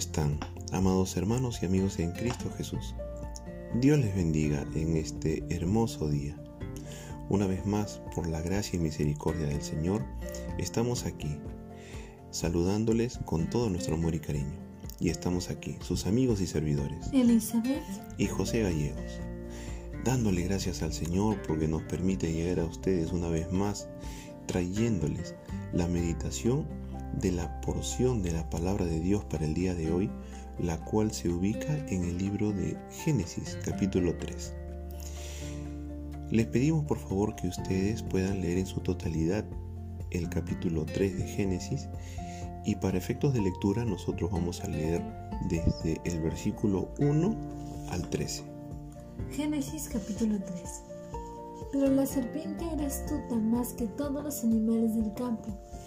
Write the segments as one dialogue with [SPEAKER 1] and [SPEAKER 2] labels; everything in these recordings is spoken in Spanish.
[SPEAKER 1] están, amados hermanos y amigos en Cristo Jesús? Dios les bendiga en este hermoso día. Una vez más, por la gracia y misericordia del Señor, estamos aquí, saludándoles con todo nuestro amor y cariño. Y estamos aquí, sus amigos y servidores,
[SPEAKER 2] Elizabeth
[SPEAKER 1] y José Gallegos, dándole gracias al Señor porque nos permite llegar a ustedes una vez más, trayéndoles la meditación de la porción de la palabra de Dios para el día de hoy, la cual se ubica en el libro de Génesis capítulo 3. Les pedimos por favor que ustedes puedan leer en su totalidad el capítulo 3 de Génesis y para efectos de lectura nosotros vamos a leer desde el versículo 1 al 13.
[SPEAKER 2] Génesis capítulo 3 Pero la serpiente era astuta más que todos los animales del campo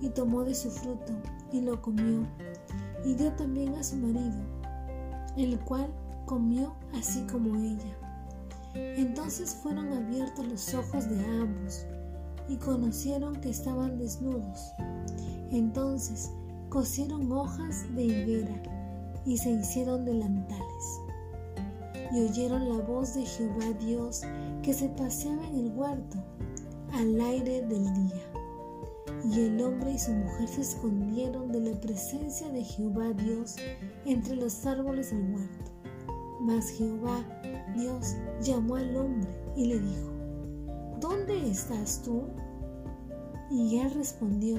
[SPEAKER 2] Y tomó de su fruto y lo comió, y dio también a su marido, el cual comió así como ella. Entonces fueron abiertos los ojos de ambos, y conocieron que estaban desnudos. Entonces cosieron hojas de higuera y se hicieron delantales. Y oyeron la voz de Jehová Dios que se paseaba en el huerto al aire del día. Y el hombre y su mujer se escondieron de la presencia de Jehová Dios entre los árboles del huerto. Mas Jehová Dios llamó al hombre y le dijo, ¿Dónde estás tú? Y él respondió,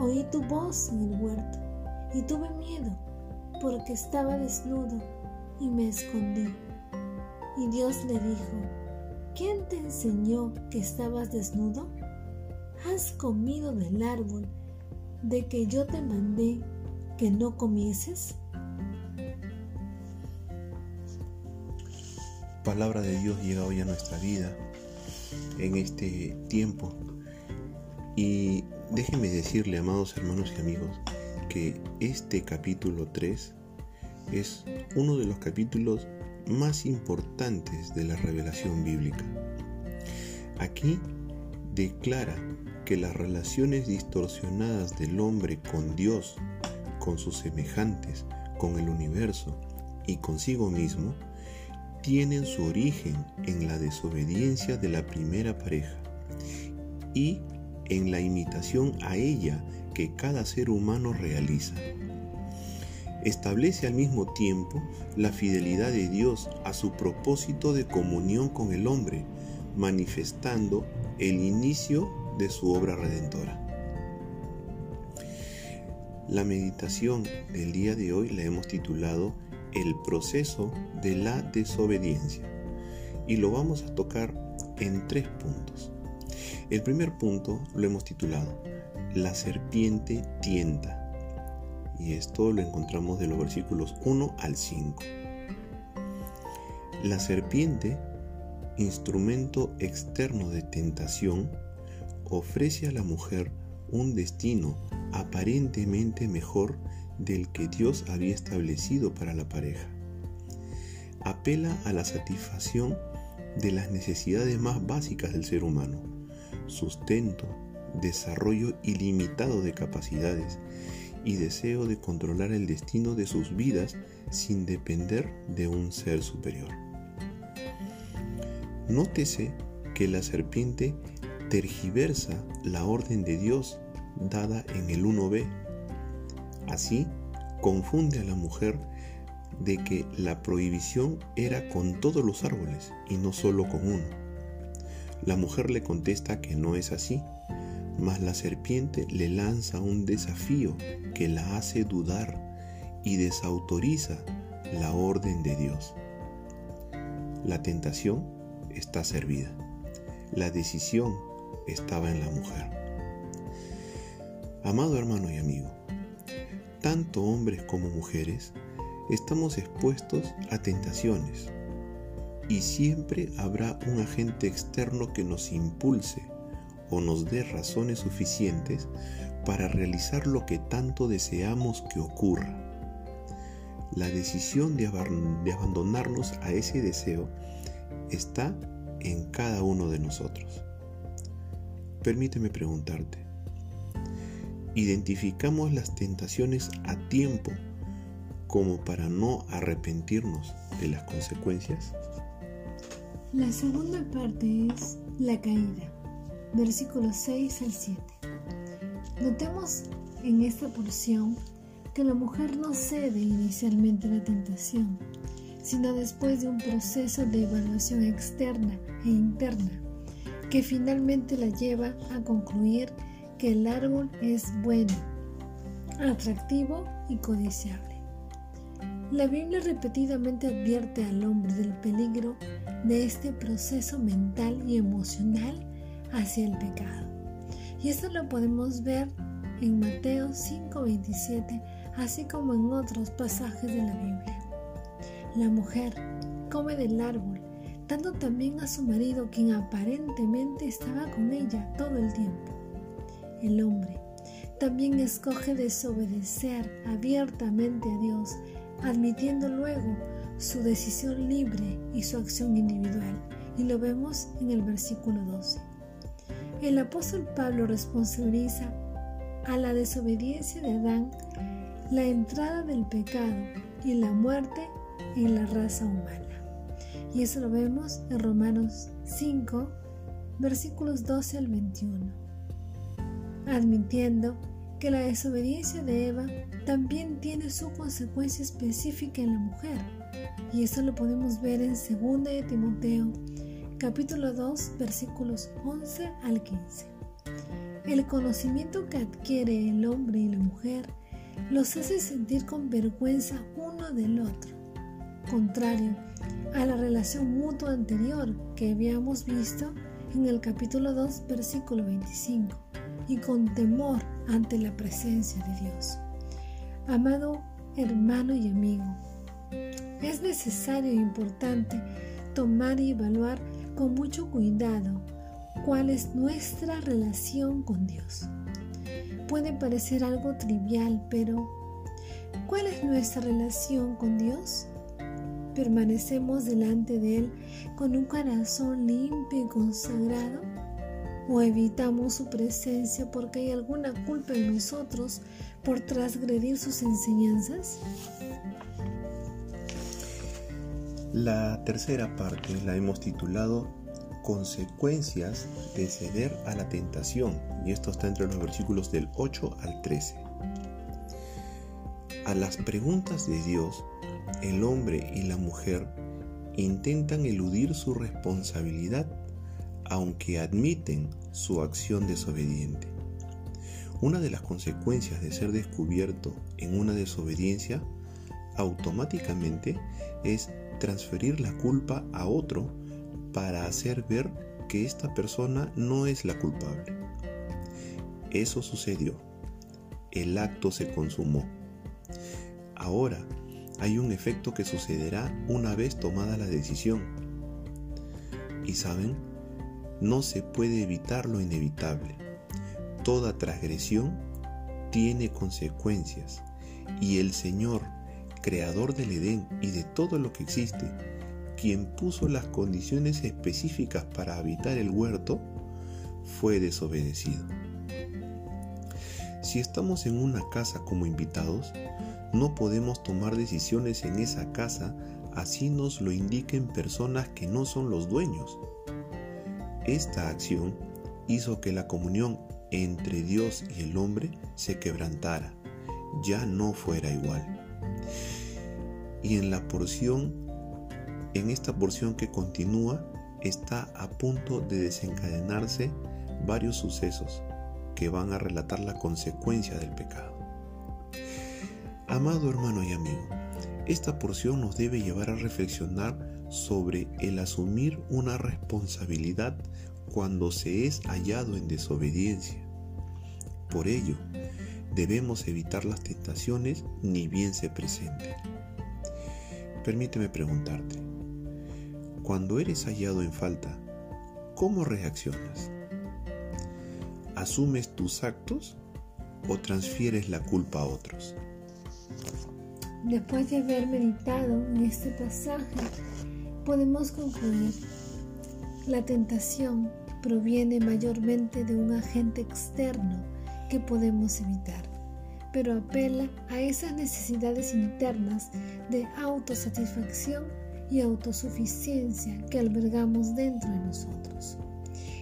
[SPEAKER 2] oí tu voz en el huerto y tuve miedo porque estaba desnudo y me escondí. Y Dios le dijo, ¿quién te enseñó que estabas desnudo? ¿Has comido del árbol de que yo te mandé que no comieses?
[SPEAKER 1] Palabra de Dios llega hoy a nuestra vida en este tiempo. Y déjenme decirle, amados hermanos y amigos, que este capítulo 3 es uno de los capítulos más importantes de la revelación bíblica. Aquí declara que las relaciones distorsionadas del hombre con Dios, con sus semejantes, con el universo y consigo mismo, tienen su origen en la desobediencia de la primera pareja y en la imitación a ella que cada ser humano realiza. Establece al mismo tiempo la fidelidad de Dios a su propósito de comunión con el hombre, manifestando el inicio de su obra redentora. La meditación del día de hoy la hemos titulado El proceso de la desobediencia y lo vamos a tocar en tres puntos. El primer punto lo hemos titulado La serpiente tienta y esto lo encontramos de los versículos 1 al 5. La serpiente, instrumento externo de tentación, ofrece a la mujer un destino aparentemente mejor del que Dios había establecido para la pareja. Apela a la satisfacción de las necesidades más básicas del ser humano, sustento, desarrollo ilimitado de capacidades y deseo de controlar el destino de sus vidas sin depender de un ser superior. Nótese que la serpiente tergiversa la orden de Dios dada en el 1b. Así, confunde a la mujer de que la prohibición era con todos los árboles y no solo con uno. La mujer le contesta que no es así, mas la serpiente le lanza un desafío que la hace dudar y desautoriza la orden de Dios. La tentación está servida. La decisión estaba en la mujer. Amado hermano y amigo, tanto hombres como mujeres estamos expuestos a tentaciones y siempre habrá un agente externo que nos impulse o nos dé razones suficientes para realizar lo que tanto deseamos que ocurra. La decisión de, abandonarnos a ese deseo está en cada uno de nosotros. Permíteme preguntarte, ¿identificamos las tentaciones a tiempo como para no arrepentirnos de las consecuencias?
[SPEAKER 2] La segunda parte es la caída, versículos 6 al 7. Notemos en esta porción que la mujer no cede inicialmente a la tentación, sino después de un proceso de evaluación externa e interna, que finalmente la lleva a concluir que el árbol es bueno, atractivo y codiciable. La Biblia repetidamente advierte al hombre del peligro de este proceso mental y emocional hacia el pecado. Y esto lo podemos ver en Mateo 5:27, así como en otros pasajes de la Biblia. La mujer come del árbol, dando también a su marido, quien aparentemente estaba con ella todo el tiempo. El hombre también escoge desobedecer abiertamente a Dios admitiendo luego su decisión libre y su acción individual, y lo vemos en el versículo 12. El apóstol Pablo responsabiliza a la desobediencia de Adán la entrada del pecado y la muerte en la raza humana. Y eso lo vemos en Romanos 5, versículos 12 al 21. Admitiendo que la desobediencia de Eva también tiene su consecuencia específica en la mujer. Y eso lo podemos ver en 2 de Timoteo, capítulo 2, versículos 11 al 15. El conocimiento que adquiere el hombre y la mujer los hace sentir con vergüenza uno del otro, contrario a la relación mutua anterior que habíamos visto en el capítulo 2, versículo 25 y con temor ante la presencia de Dios. Amado hermano y amigo, es necesario e importante tomar y evaluar con mucho cuidado cuál es nuestra relación con Dios. Puede parecer algo trivial, pero ¿cuál es nuestra relación con Dios? ¿Permanecemos delante de Él con un corazón limpio y consagrado? o evitamos su presencia porque hay alguna culpa en nosotros por transgredir sus enseñanzas?
[SPEAKER 1] La tercera parte la hemos titulado Consecuencias de ceder a la tentación y esto está entre los versículos del 8 al 13. A las preguntas de Dios, el hombre y la mujer intentan eludir su responsabilidad aunque admiten su acción desobediente. Una de las consecuencias de ser descubierto en una desobediencia automáticamente es transferir la culpa a otro para hacer ver que esta persona no es la culpable. Eso sucedió. El acto se consumó. Ahora hay un efecto que sucederá una vez tomada la decisión. ¿Y saben? No se puede evitar lo inevitable. Toda transgresión tiene consecuencias y el Señor, creador del Edén y de todo lo que existe, quien puso las condiciones específicas para habitar el huerto, fue desobedecido. Si estamos en una casa como invitados, no podemos tomar decisiones en esa casa así nos lo indiquen personas que no son los dueños. Esta acción hizo que la comunión entre Dios y el hombre se quebrantara, ya no fuera igual. y en la porción, en esta porción que continúa, está a punto de desencadenarse varios sucesos que van a relatar la consecuencia del pecado. Amado hermano y amigo, esta porción nos debe llevar a reflexionar sobre el asumir una responsabilidad cuando se es hallado en desobediencia. Por ello, debemos evitar las tentaciones ni bien se presenten. Permíteme preguntarte, cuando eres hallado en falta, ¿cómo reaccionas? ¿Asumes tus actos o transfieres la culpa a otros?
[SPEAKER 2] Después de haber meditado en este pasaje, podemos concluir, la tentación proviene mayormente de un agente externo que podemos evitar, pero apela a esas necesidades internas de autosatisfacción y autosuficiencia que albergamos dentro de nosotros.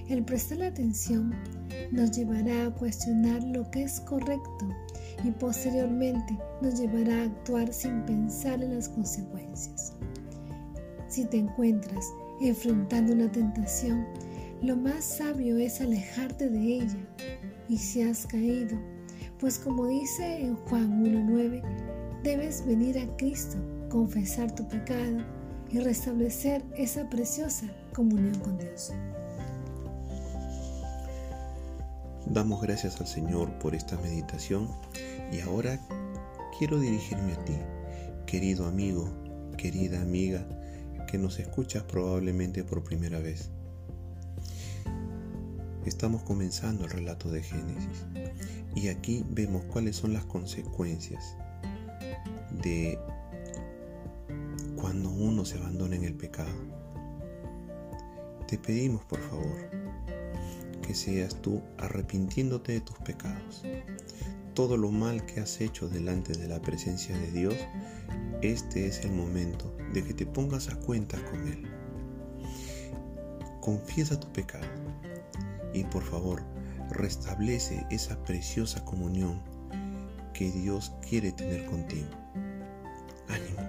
[SPEAKER 2] El prestar atención nos llevará a cuestionar lo que es correcto y posteriormente nos llevará a actuar sin pensar en las consecuencias. Si te encuentras enfrentando una tentación, lo más sabio es alejarte de ella. Y si has caído, pues como dice en Juan 1.9, debes venir a Cristo, confesar tu pecado y restablecer esa preciosa comunión con Dios.
[SPEAKER 1] Damos gracias al Señor por esta meditación y ahora quiero dirigirme a ti, querido amigo, querida amiga, que nos escuchas probablemente por primera vez. Estamos comenzando el relato de Génesis y aquí vemos cuáles son las consecuencias de cuando uno se abandona en el pecado. Te pedimos por favor que seas tú arrepintiéndote de tus pecados. Todo lo mal que has hecho delante de la presencia de Dios, este es el momento de que te pongas a cuentas con Él. Confiesa tu pecado y por favor restablece esa preciosa comunión que Dios quiere tener contigo. Ánimo,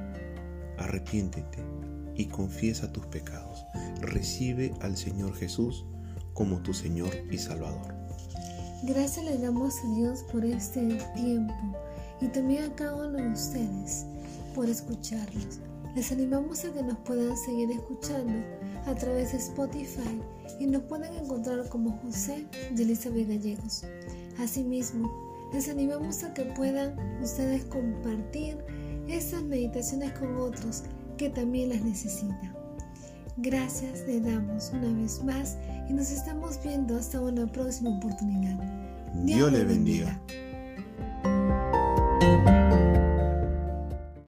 [SPEAKER 1] arrepiéntete y confiesa tus pecados. Recibe al Señor Jesús como tu Señor y Salvador.
[SPEAKER 2] Gracias le damos a Dios por este tiempo y también a cada uno de ustedes por escucharlos. Les animamos a que nos puedan seguir escuchando a través de Spotify y nos pueden encontrar como José de Elizabeth Gallegos. Asimismo, les animamos a que puedan ustedes compartir esas meditaciones con otros que también las necesitan. Gracias le damos una vez más y nos estamos viendo hasta una próxima oportunidad.
[SPEAKER 1] Dios, le bendiga.